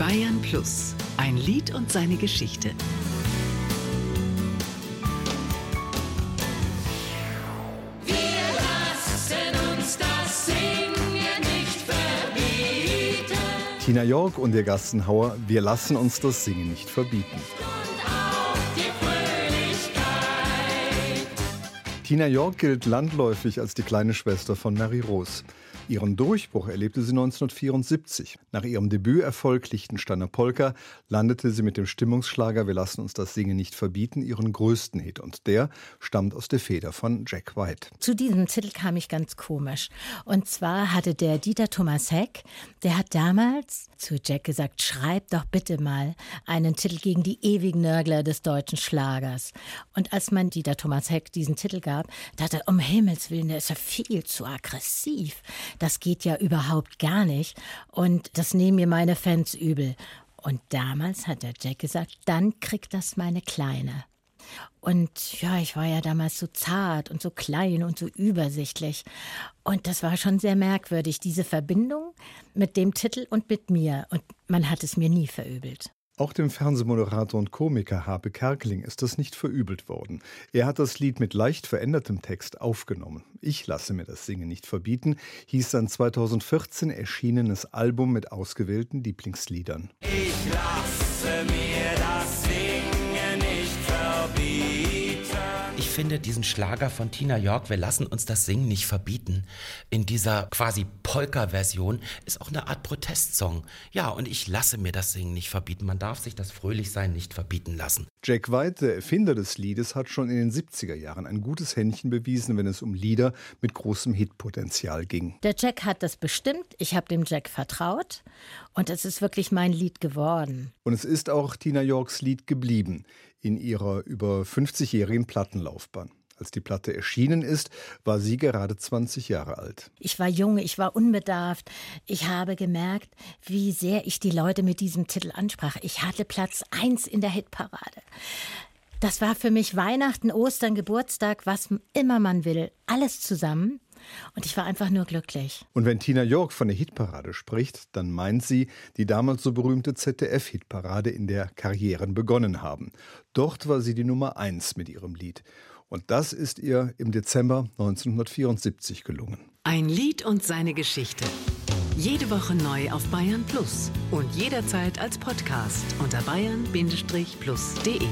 Bayern Plus, ein Lied und seine Geschichte. Tina York und ihr Gassenhauer, wir lassen uns das Singen nicht verbieten. Tina York gilt landläufig als die kleine Schwester von Mary Rose. Ihren Durchbruch erlebte sie 1974. Nach ihrem Debüterfolg Lichtensteiner Polka landete sie mit dem Stimmungsschlager Wir lassen uns das Singen nicht verbieten ihren größten Hit und der stammt aus der Feder von Jack White. Zu diesem Titel kam ich ganz komisch. Und zwar hatte der Dieter Thomas Heck, der hat damals zu Jack gesagt, schreib doch bitte mal einen Titel gegen die ewigen Nörgler des deutschen Schlagers. Und als man Dieter Thomas Heck diesen Titel gab, dachte er, um Himmels Willen, der ist ja viel zu aggressiv das geht ja überhaupt gar nicht. Und das nehmen mir meine Fans übel. Und damals hat der Jack gesagt, dann kriegt das meine Kleine. Und ja, ich war ja damals so zart und so klein und so übersichtlich. Und das war schon sehr merkwürdig, diese Verbindung mit dem Titel und mit mir. Und man hat es mir nie verübelt. Auch dem Fernsehmoderator und Komiker Habe Kerkeling ist das nicht verübelt worden. Er hat das Lied mit leicht verändertem Text aufgenommen. Ich lasse mir das Singen nicht verbieten, hieß sein 2014 erschienenes Album mit ausgewählten Lieblingsliedern. Ich lasse mir das finde diesen Schlager von Tina York, wir lassen uns das Singen nicht verbieten, in dieser quasi Polka-Version, ist auch eine Art Protestsong. Ja, und ich lasse mir das Singen nicht verbieten. Man darf sich das Fröhlichsein nicht verbieten lassen. Jack White, der Erfinder des Liedes, hat schon in den 70er Jahren ein gutes Händchen bewiesen, wenn es um Lieder mit großem Hitpotenzial ging. Der Jack hat das bestimmt. Ich habe dem Jack vertraut. Und es ist wirklich mein Lied geworden. Und es ist auch Tina Yorks Lied geblieben in ihrer über 50-jährigen Plattenlaufbahn. Als die Platte erschienen ist, war sie gerade 20 Jahre alt. Ich war jung, ich war unbedarft. Ich habe gemerkt, wie sehr ich die Leute mit diesem Titel ansprach. Ich hatte Platz 1 in der Hitparade. Das war für mich Weihnachten, Ostern, Geburtstag, was immer man will. Alles zusammen. Und ich war einfach nur glücklich. Und wenn Tina York von der Hitparade spricht, dann meint sie die damals so berühmte ZDF-Hitparade, in der Karrieren begonnen haben. Dort war sie die Nummer eins mit ihrem Lied. Und das ist ihr im Dezember 1974 gelungen. Ein Lied und seine Geschichte. Jede Woche neu auf Bayern Plus und jederzeit als Podcast unter bayern-plus.de.